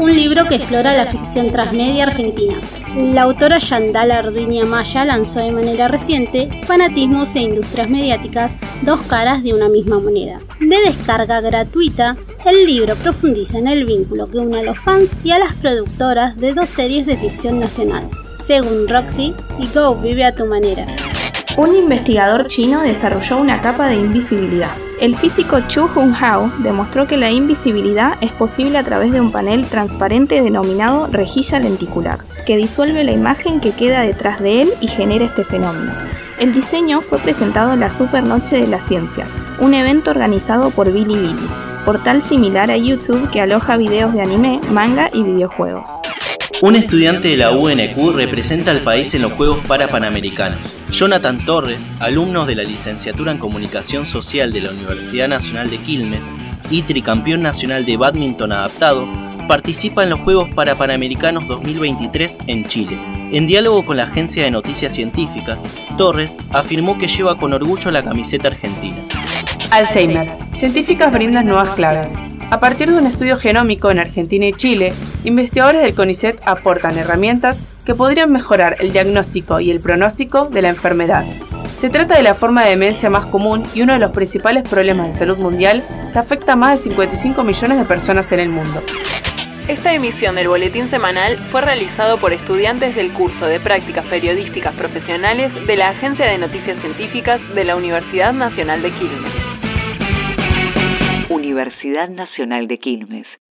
Un libro que explora la ficción transmedia argentina. La autora Yandala Arduinia Maya lanzó de manera reciente Fanatismos e Industrias Mediáticas, dos caras de una misma moneda. De descarga gratuita, el libro profundiza en el vínculo que une a los fans y a las productoras de dos series de ficción nacional, según Roxy y Go Vive a tu manera. Un investigador chino desarrolló una capa de invisibilidad. El físico Chu Hun Hao demostró que la invisibilidad es posible a través de un panel transparente denominado rejilla lenticular, que disuelve la imagen que queda detrás de él y genera este fenómeno. El diseño fue presentado en la Super Noche de la Ciencia, un evento organizado por Bilibili, portal similar a YouTube que aloja videos de anime, manga y videojuegos. Un estudiante de la UNQ representa al país en los Juegos Parapanamericanos. Jonathan Torres, alumno de la licenciatura en Comunicación Social de la Universidad Nacional de Quilmes y tricampeón nacional de badminton adaptado, participa en los Juegos Parapanamericanos 2023 en Chile. En diálogo con la agencia de noticias científicas, Torres afirmó que lleva con orgullo la camiseta argentina. Alzheimer. Científicas brindan nuevas claves. A partir de un estudio genómico en Argentina y Chile, investigadores del CONICET aportan herramientas que podrían mejorar el diagnóstico y el pronóstico de la enfermedad. Se trata de la forma de demencia más común y uno de los principales problemas de salud mundial que afecta a más de 55 millones de personas en el mundo. Esta emisión del boletín semanal fue realizado por estudiantes del curso de prácticas periodísticas profesionales de la Agencia de Noticias Científicas de la Universidad Nacional de Quilmes. Universidad Nacional de Quilmes